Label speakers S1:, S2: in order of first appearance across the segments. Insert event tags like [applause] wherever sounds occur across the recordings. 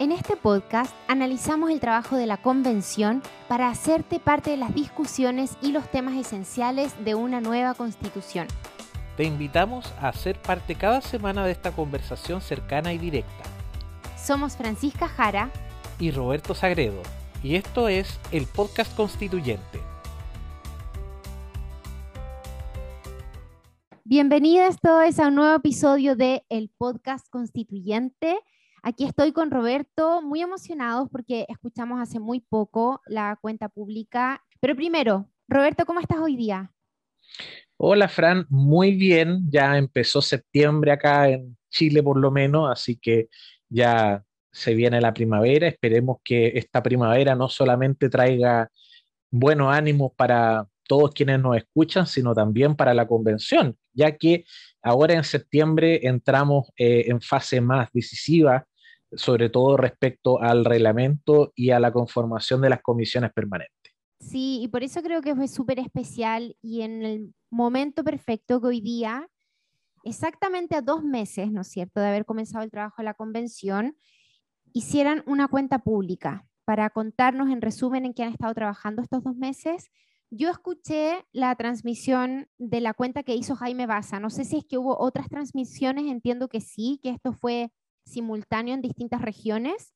S1: En este podcast analizamos el trabajo de la convención para hacerte parte de las discusiones y los temas esenciales de una nueva constitución.
S2: Te invitamos a ser parte cada semana de esta conversación cercana y directa.
S1: Somos Francisca Jara
S2: y Roberto Sagredo, y esto es el podcast constituyente.
S1: Bienvenidas todos a un nuevo episodio de El Podcast Constituyente. Aquí estoy con Roberto, muy emocionados porque escuchamos hace muy poco la cuenta pública. Pero primero, Roberto, ¿cómo estás hoy día?
S2: Hola, Fran, muy bien. Ya empezó septiembre acá en Chile por lo menos, así que ya se viene la primavera. Esperemos que esta primavera no solamente traiga buenos ánimos para todos quienes nos escuchan, sino también para la convención, ya que ahora en septiembre entramos eh, en fase más decisiva sobre todo respecto al reglamento y a la conformación de las comisiones permanentes.
S1: Sí, y por eso creo que fue súper especial y en el momento perfecto que hoy día, exactamente a dos meses, ¿no es cierto?, de haber comenzado el trabajo de la convención, hicieran una cuenta pública para contarnos en resumen en qué han estado trabajando estos dos meses. Yo escuché la transmisión de la cuenta que hizo Jaime Baza. No sé si es que hubo otras transmisiones, entiendo que sí, que esto fue simultáneo en distintas regiones,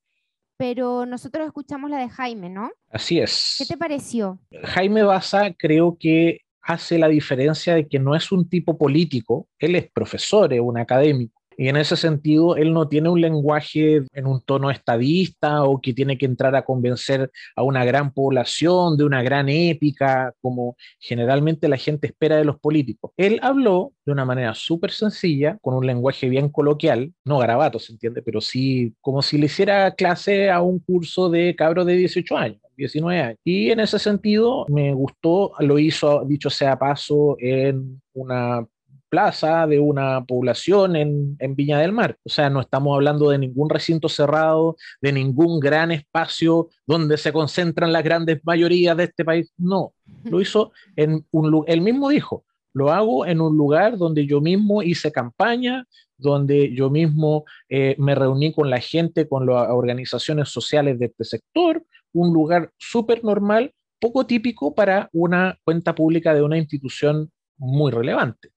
S1: pero nosotros escuchamos la de Jaime, ¿no?
S2: Así es.
S1: ¿Qué te pareció?
S2: Jaime Baza creo que hace la diferencia de que no es un tipo político, él es profesor, es un académico. Y en ese sentido, él no tiene un lenguaje en un tono estadista o que tiene que entrar a convencer a una gran población de una gran épica, como generalmente la gente espera de los políticos. Él habló de una manera súper sencilla, con un lenguaje bien coloquial, no garabato, se entiende, pero sí como si le hiciera clase a un curso de cabros de 18 años. 19 años. Y en ese sentido me gustó, lo hizo, dicho sea paso, en una plaza de una población en, Viña del Mar. O sea, no estamos hablando de ningún recinto cerrado, de ningún gran espacio donde se concentran las grandes mayorías de este país. No, lo hizo en un lugar, él mismo dijo, lo hago en un lugar donde yo mismo hice campaña, donde yo mismo eh, me reuní con la gente, con las organizaciones sociales de este sector, un lugar súper normal, poco típico para una cuenta pública de una institución muy relevante.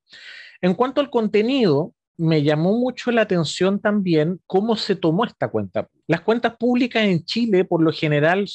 S2: En cuanto al contenido, me llamó mucho la atención también cómo se tomó esta cuenta. Las cuentas públicas en Chile, por lo general,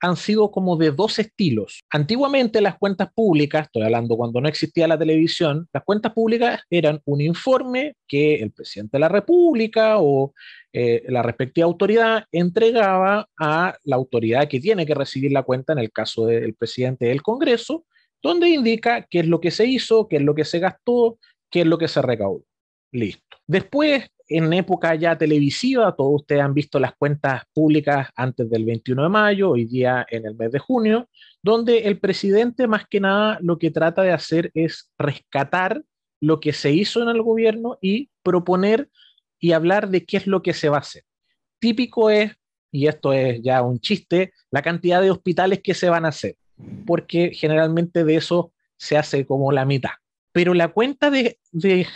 S2: han sido como de dos estilos. Antiguamente las cuentas públicas, estoy hablando cuando no existía la televisión, las cuentas públicas eran un informe que el presidente de la República o eh, la respectiva autoridad entregaba a la autoridad que tiene que recibir la cuenta, en el caso del presidente del Congreso, donde indica qué es lo que se hizo, qué es lo que se gastó, qué es lo que se recaudó. Listo. Después, en época ya televisiva, todos ustedes han visto las cuentas públicas antes del 21 de mayo, hoy día en el mes de junio, donde el presidente más que nada lo que trata de hacer es rescatar lo que se hizo en el gobierno y proponer y hablar de qué es lo que se va a hacer. Típico es, y esto es ya un chiste, la cantidad de hospitales que se van a hacer, porque generalmente de eso se hace como la mitad. Pero la cuenta de,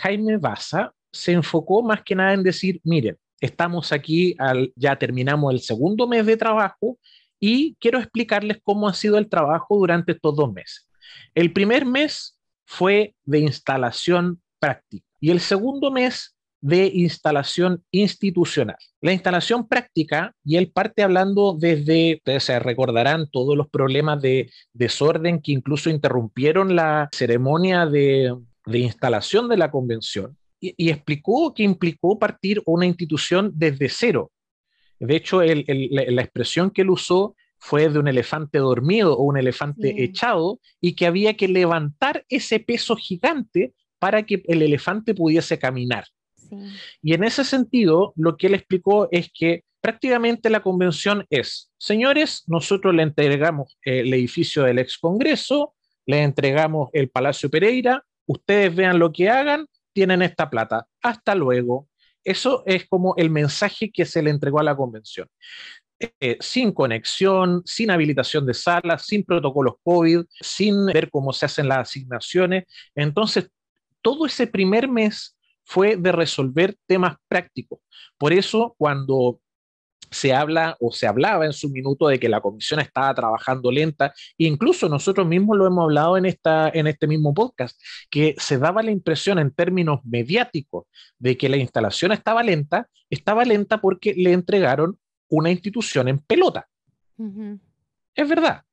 S2: Jaime Baza se enfocó más que nada en decir, miren, estamos aquí, ya terminamos el segundo mes de trabajo y quiero explicarles cómo ha sido el trabajo durante estos dos meses. El primer mes fue de instalación práctica y el segundo mes de instalación institucional. La instalación práctica, y él parte hablando desde, ustedes se recordarán todos los problemas de desorden que incluso interrumpieron la ceremonia de, instalación de la convención, y, explicó que implicó partir una institución desde cero. De hecho, la, expresión que él usó fue de un elefante dormido o un elefante echado y que había que levantar ese peso gigante para que el elefante pudiese caminar. Y en ese sentido, lo que él explicó es que prácticamente la convención es, señores, nosotros le entregamos el edificio del ex Congreso, le entregamos el Palacio Pereira, ustedes vean lo que hagan, tienen esta plata. Hasta luego. Eso es como el mensaje que se le entregó a la convención. Eh, sin conexión, sin habilitación de salas, sin protocolos COVID, sin ver cómo se hacen las asignaciones. Entonces, todo ese primer mes fue de resolver temas prácticos. Por eso, cuando se habla o se hablaba en su minuto de que la comisión estaba trabajando lenta, incluso nosotros mismos lo hemos hablado en, esta, en este mismo podcast, que se daba la impresión en términos mediáticos de que la instalación estaba lenta, estaba lenta porque le entregaron una institución en pelota. Es verdad.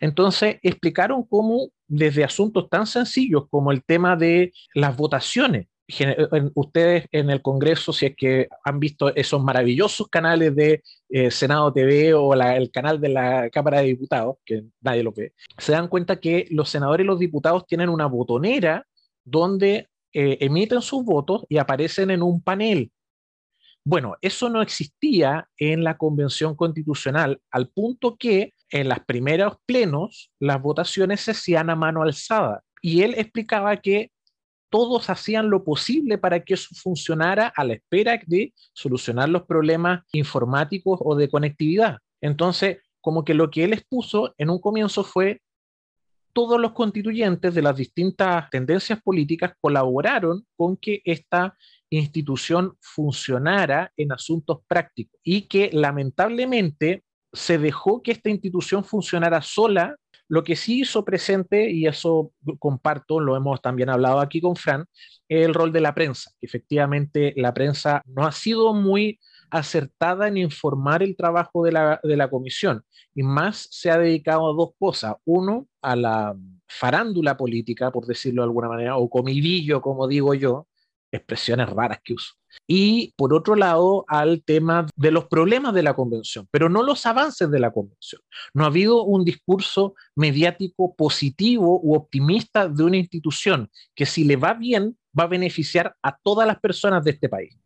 S2: Entonces explicaron cómo desde asuntos tan sencillos como el tema de las votaciones, ustedes en el Congreso, si es que han visto esos maravillosos canales de eh, Senado TV o el canal de la Cámara de Diputados, que nadie lo ve, se dan cuenta que los senadores y los diputados tienen una botonera donde eh, emiten sus votos y aparecen en un panel. Bueno, eso no existía en la Convención Constitucional, al punto que en los primeros plenos las votaciones se hacían a mano alzada. Y él explicaba que todos hacían lo posible para que eso funcionara a la espera de solucionar los problemas informáticos o de conectividad. Entonces, como que lo que él expuso en un comienzo fue todos los constituyentes de las distintas tendencias políticas colaboraron con que esta institución funcionara en asuntos prácticos y que lamentablemente se dejó que esta institución funcionara sola lo que sí hizo presente, y eso comparto, lo hemos también hablado aquí con Fran, el rol de la prensa. Efectivamente, la prensa no ha sido muy acertada en informar el trabajo de la, de la comisión y más se ha dedicado a dos cosas. Uno, a la farándula política, por decirlo de alguna manera, o comidillo, como digo yo, expresiones raras que uso. Y por otro lado, al tema de los problemas de la convención, pero no los avances de la convención. No ha habido un discurso mediático positivo u optimista de una institución que si le va bien va a beneficiar a todas las personas de este país.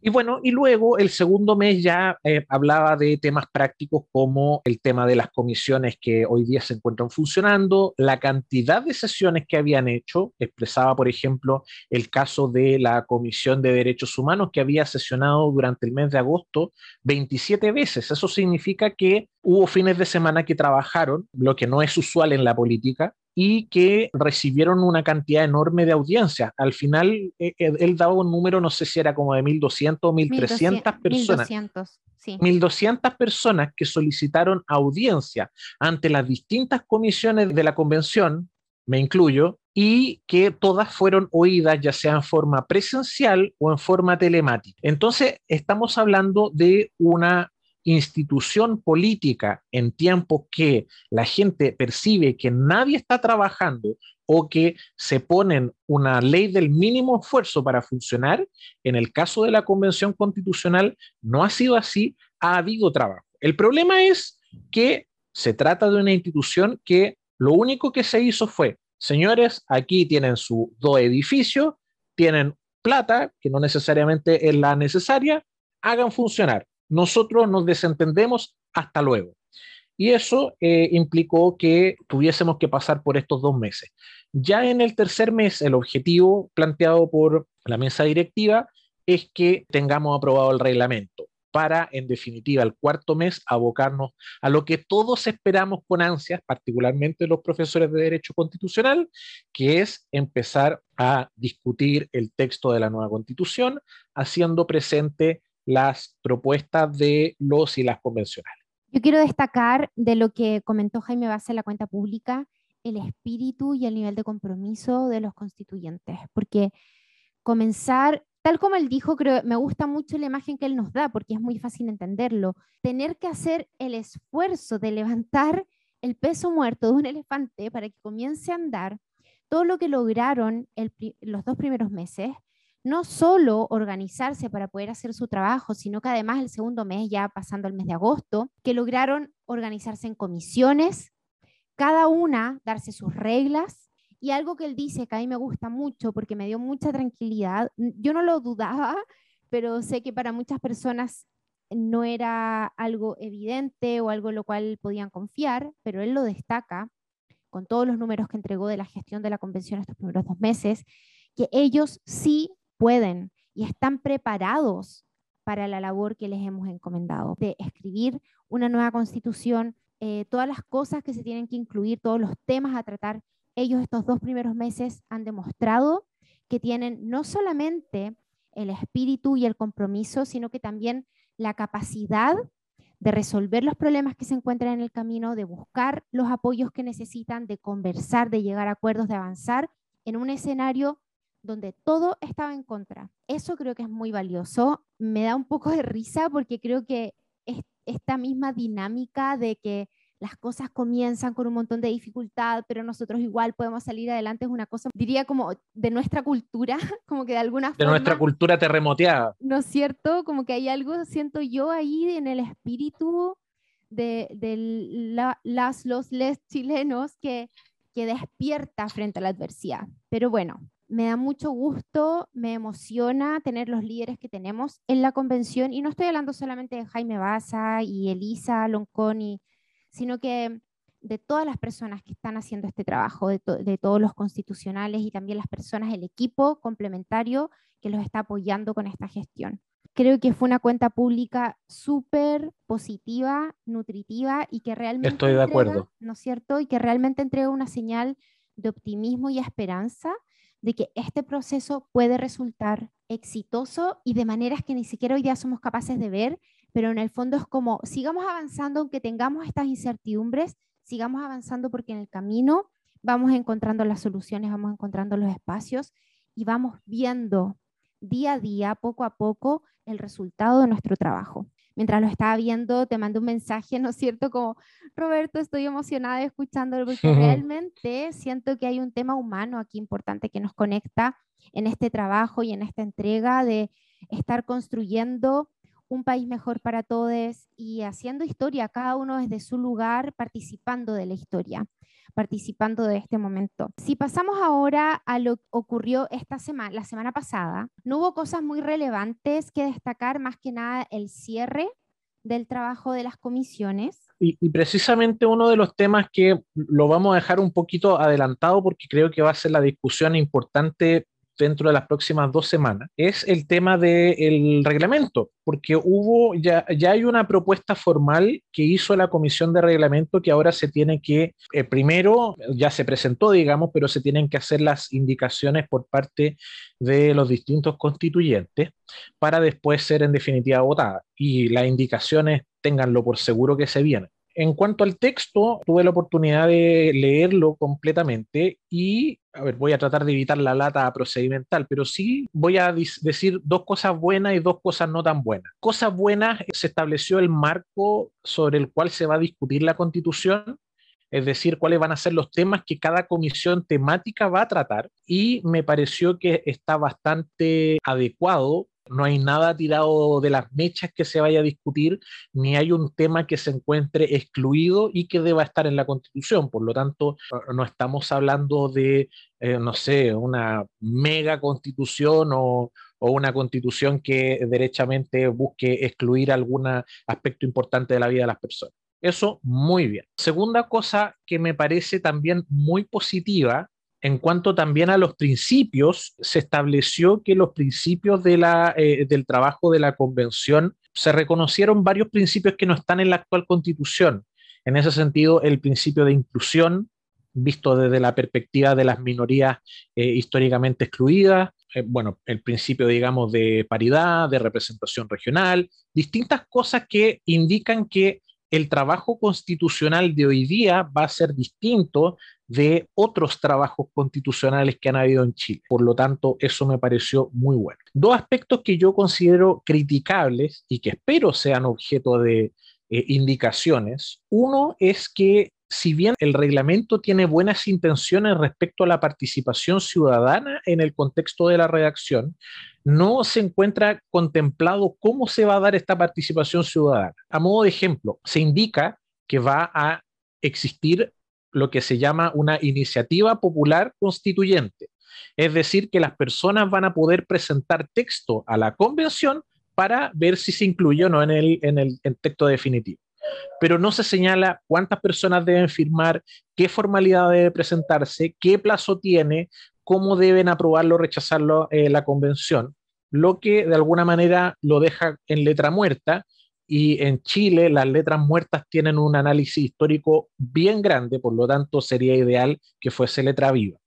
S2: Y bueno, y luego el segundo mes ya eh, hablaba de temas prácticos como el tema de las comisiones que hoy día se encuentran funcionando, la cantidad de sesiones que habían hecho, expresaba por ejemplo el caso de la Comisión de Derechos Humanos que había sesionado durante el mes de agosto 27 veces. Eso significa que hubo fines de semana que trabajaron, lo que no es usual en la política, y que recibieron una cantidad enorme de audiencia. Al final, eh, eh, él daba un número, no sé si era como de 1.200 o 1.300 personas. 1.200, sí. 1.200 personas que solicitaron audiencia ante las distintas comisiones de la convención, me incluyo, y que todas fueron oídas ya sea en forma presencial o en forma telemática. Entonces, estamos hablando de una institución política en tiempos que la gente percibe que nadie está trabajando o que se ponen una ley del mínimo esfuerzo para funcionar, en el caso de la Convención Constitucional no ha sido así, ha habido trabajo. El problema es que se trata de una institución que lo único que se hizo fue, señores, aquí tienen su dos edificios, tienen plata, que no necesariamente es la necesaria, hagan funcionar nosotros nos desentendemos, hasta luego. Y eso eh, implicó que tuviésemos que pasar por estos dos meses. Ya en el tercer mes, el objetivo planteado por la mesa directiva es que tengamos aprobado el reglamento para, en definitiva, el cuarto mes abocarnos a lo que todos esperamos con ansias, particularmente los profesores de Derecho Constitucional, que es empezar a discutir el texto de la nueva constitución, haciendo presente las propuestas de los y las convencionales.
S1: Yo quiero destacar de lo que comentó Jaime Base en la cuenta pública, el espíritu y el nivel de compromiso de los constituyentes, porque comenzar, tal como él dijo, creo, me gusta mucho la imagen que él nos da, porque es muy fácil entenderlo, tener que hacer el esfuerzo de levantar el peso muerto de un elefante para que comience a andar, todo lo que lograron los dos primeros meses, no solo organizarse para poder hacer su trabajo, sino que además el segundo mes, ya pasando el mes de agosto, que lograron organizarse en comisiones, cada una darse sus reglas. Y algo que él dice que a mí me gusta mucho porque me dio mucha tranquilidad, yo no lo dudaba, pero sé que para muchas personas no era algo evidente o algo en lo cual podían confiar, pero él lo destaca con todos los números que entregó de la gestión de la convención estos primeros dos meses, que ellos sí pueden y están preparados para la labor que les hemos encomendado, de escribir una nueva constitución, eh, todas las cosas que se tienen que incluir, todos los temas a tratar. Ellos estos dos primeros meses han demostrado que tienen no solamente el espíritu y el compromiso, sino que también la capacidad de resolver los problemas que se encuentran en el camino, de buscar los apoyos que necesitan, de conversar, de llegar a acuerdos, de avanzar en un escenario donde todo estaba en contra. Eso creo que es muy valioso. Me da un poco de risa porque creo que esta misma dinámica de que las cosas comienzan con un montón de dificultad, pero nosotros igual podemos salir adelante, es una cosa, diría como de nuestra cultura, [laughs] como que de alguna forma...
S2: De nuestra cultura terremoteada.
S1: ¿No es cierto? Como que hay algo, siento yo ahí en el espíritu de, las, los, les chilenos que, que despierta frente a la adversidad. Pero bueno, me da mucho gusto, me emociona tener los líderes que tenemos en la convención, y no estoy hablando solamente de Jaime Baza y Elisa Lonconi, sino que de todas las personas que están haciendo este trabajo, de, todos los constitucionales y también las personas, el equipo complementario que los está apoyando con esta gestión. Creo que fue una cuenta pública súper positiva, nutritiva y que realmente...
S2: Estoy de acuerdo.
S1: ¿No es cierto? Y que realmente entrega una señal de optimismo y esperanza de que este proceso puede resultar exitoso y de maneras que ni siquiera hoy día somos capaces de ver pero en el fondo es como, sigamos avanzando aunque tengamos estas incertidumbres, sigamos avanzando porque en el camino vamos encontrando las soluciones, vamos encontrando los espacios y vamos viendo día a día, poco a poco, el resultado de nuestro trabajo. Mientras lo estaba viendo, te mandé un mensaje, ¿no es cierto? Como, Roberto, estoy emocionada escuchándolo porque realmente siento que hay un tema humano aquí importante que nos conecta en este trabajo y en esta entrega de estar construyendo un país mejor para todos y haciendo historia, cada uno desde su lugar, participando de la historia, participando de este momento. Si pasamos ahora a lo que ocurrió esta semana, la semana pasada, no hubo cosas muy relevantes que destacar, más que nada el cierre del trabajo de las comisiones.
S2: Y, y, precisamente uno de los temas que lo vamos a dejar un poquito adelantado porque creo que va a ser la discusión importante dentro de las próximas dos semanas es el tema del reglamento, porque hubo, ya, ya hay una propuesta formal que hizo la comisión de reglamento que ahora se tiene que, eh, primero ya se presentó, digamos, pero se tienen que hacer las indicaciones por parte de los distintos constituyentes para después ser en definitiva votada. Y las indicaciones, ténganlo por seguro que se vienen. En cuanto al texto, tuve la oportunidad de leerlo completamente y, a ver, voy a tratar de evitar la lata procedimental, pero sí voy a decir dos cosas buenas y dos cosas no tan buenas. Cosas buenas, se estableció el marco sobre el cual se va a discutir la constitución, es decir, cuáles van a ser los temas que cada comisión temática va a tratar y me pareció que está bastante adecuado no hay nada tirado de las mechas que se vaya a discutir, ni hay un tema que se encuentre excluido y que deba estar en la Constitución. Por lo tanto, no estamos hablando de, eh, no sé, una mega constitución o, o una constitución que derechamente busque excluir algún aspecto importante de la vida de las personas. Eso muy bien. Segunda cosa que me parece también muy positiva en cuanto también a los principios, se estableció que los principios eh, del trabajo de la convención se reconocieron varios principios que no están en la actual constitución. En ese sentido, el principio de inclusión, visto desde la perspectiva de las minorías eh, históricamente excluidas, eh, bueno, el principio, digamos, de paridad, de representación regional, distintas cosas que indican que el trabajo constitucional de hoy día va a ser distinto de otros trabajos constitucionales que han habido en Chile. Por lo tanto, eso me pareció muy bueno. Dos aspectos que yo considero criticables y que espero sean objeto de eh, indicaciones. Uno es que si bien el reglamento tiene buenas intenciones respecto a la participación ciudadana en el contexto de la redacción, no se encuentra contemplado cómo se va a dar esta participación ciudadana. A modo de ejemplo, se indica que va a existir lo que se llama una iniciativa popular constituyente. Es decir, que las personas van a poder presentar texto a la convención para ver si se incluye o no en el, en el texto definitivo. Pero no se señala cuántas personas deben firmar, qué formalidad debe presentarse, qué plazo tiene, cómo deben aprobarlo o rechazarlo eh, la convención, lo que de alguna manera lo deja en letra muerta y en Chile las letras muertas tienen un análisis histórico bien grande, por lo tanto sería ideal que fuese letra viva.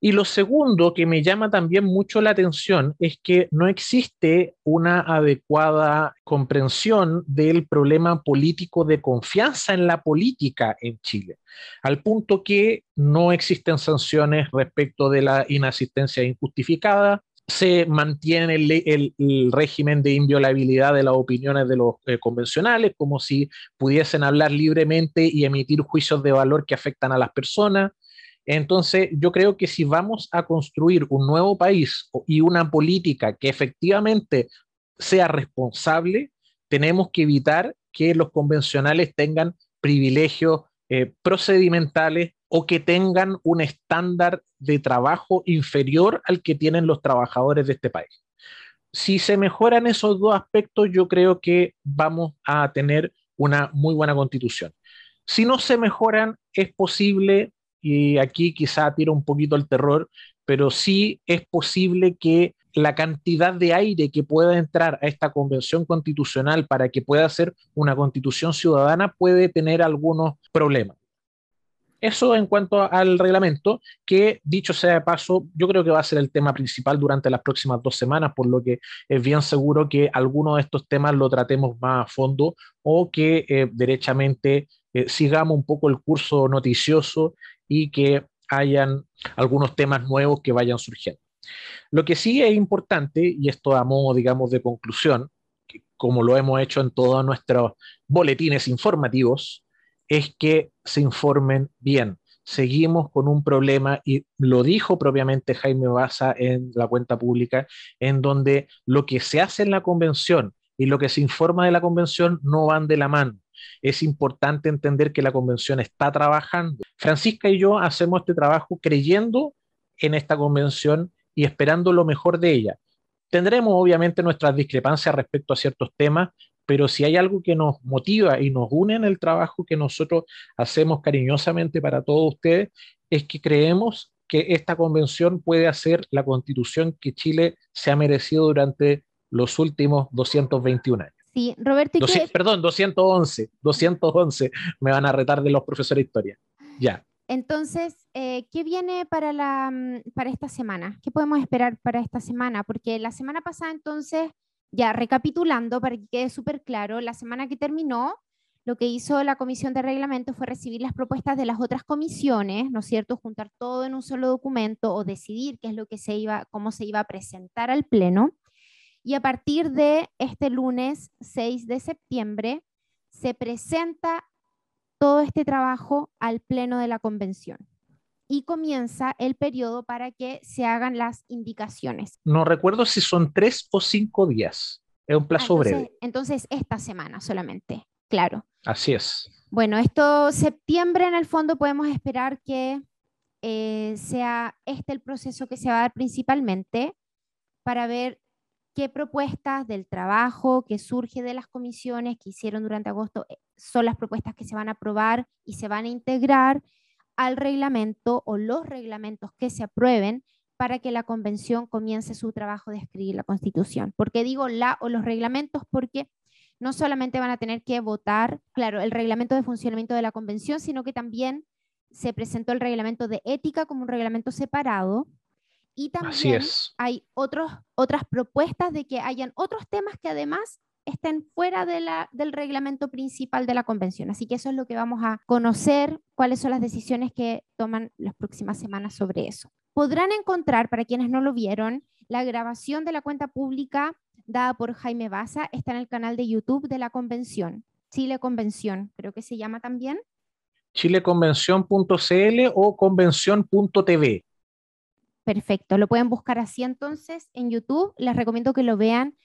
S2: Y lo segundo que me llama también mucho la atención es que no existe una adecuada comprensión del problema político de confianza en la política en Chile, al punto que no existen sanciones respecto de la inasistencia injustificada, se mantiene el, régimen de inviolabilidad de las opiniones de los eh, convencionales, como si pudiesen hablar libremente y emitir juicios de valor que afectan a las personas. Entonces, yo creo que si vamos a construir un nuevo país y una política que efectivamente sea responsable, tenemos que evitar que los convencionales tengan privilegios eh, procedimentales o que tengan un estándar de trabajo inferior al que tienen los trabajadores de este país. Si se mejoran esos dos aspectos, yo creo que vamos a tener una muy buena constitución. Si no se mejoran, es posible, y aquí quizá tiro un poquito el terror, pero sí es posible que la cantidad de aire que pueda entrar a esta convención constitucional para que pueda ser una constitución ciudadana puede tener algunos problemas. Eso en cuanto al reglamento, que dicho sea de paso, yo creo que va a ser el tema principal durante las próximas dos semanas, por lo que es bien seguro que alguno de estos temas lo tratemos más a fondo o que eh, derechamente eh, sigamos un poco el curso noticioso y que hayan algunos temas nuevos que vayan surgiendo. Lo que sí es importante, y esto a modo, digamos, de conclusión, como lo hemos hecho en todos nuestros boletines informativos, es que se informen bien. Seguimos con un problema, y lo dijo propiamente Jaime Baza en la cuenta pública, en donde lo que se hace en la convención y lo que se informa de la convención no van de la mano. Es importante entender que la convención está trabajando. Francisca y yo hacemos este trabajo creyendo en esta convención y esperando lo mejor de ella. Tendremos obviamente nuestras discrepancias respecto a ciertos temas, pero si hay algo que nos motiva y nos une en el trabajo que nosotros hacemos cariñosamente para todos ustedes, es que creemos que esta convención puede hacer la constitución que Chile se ha merecido durante los últimos 221 años.
S1: Sí, Roberto.
S2: Perdón, 211, 211 me van a retar de los profesores de historia. Ya.
S1: Entonces, eh, ¿qué viene para, la, mm, para esta semana? ¿Qué podemos esperar para esta semana? Porque la semana pasada entonces ya recapitulando para que quede súper claro, la semana que terminó, lo que hizo la comisión de reglamento fue recibir las propuestas de las otras comisiones, ¿no es cierto? Juntar todo en un solo documento o decidir qué es lo que se iba, cómo se iba a presentar al pleno. Y a partir de este lunes 6 de septiembre se presenta todo este trabajo al pleno de la convención y comienza el periodo para que se hagan las indicaciones.
S2: No recuerdo si son tres o cinco días. Es un plazo
S1: entonces,
S2: breve.
S1: Entonces, esta semana solamente, claro.
S2: Así es.
S1: Bueno, esto septiembre en el fondo podemos esperar que eh, sea este el proceso que se va a dar principalmente para ver qué propuestas del trabajo que surge de las comisiones que hicieron durante agosto eh, son las propuestas que se van a aprobar y se van a integrar al reglamento o los reglamentos que se aprueben para que la convención comience su trabajo de escribir la constitución. ¿Por qué digo la o los reglamentos? Porque no solamente van a tener que votar, claro, el reglamento de funcionamiento de la convención, sino que también se presentó el reglamento de ética como un reglamento separado. Y también hay otros, otras propuestas de que hayan otros temas que además estén fuera de la, del reglamento principal de la convención. Así que eso es lo que vamos a conocer, cuáles son las decisiones que toman las próximas semanas sobre eso. Podrán encontrar, para quienes no lo vieron, la grabación de la cuenta pública dada por Jaime Baza, está en el canal de YouTube de la convención, Chile Convención, creo que se llama también.
S2: chileconvención.cl o convención.tv.
S1: Perfecto, lo pueden buscar así entonces en YouTube. Les recomiendo que lo vean.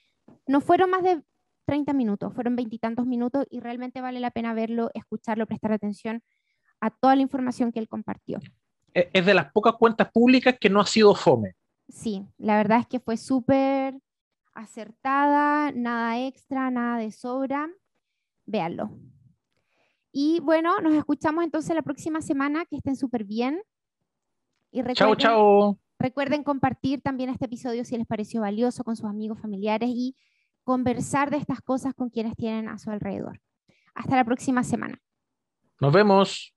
S1: No fueron más de 30 minutos, fueron veintitantos minutos y realmente vale la pena verlo, escucharlo, prestar atención a toda la información que él compartió.
S2: E, es de las pocas cuentas públicas que no ha sido fome.
S1: Sí, la verdad es que fue súper acertada, nada extra, nada de sobra. Véanlo. Y bueno, nos escuchamos entonces la próxima semana. Que estén súper bien.
S2: Y chao, chao.
S1: Recuerden compartir también este episodio si les pareció valioso con sus amigos, familiares y conversar de estas cosas con quienes tienen a su alrededor. Hasta la próxima semana.
S2: Nos vemos.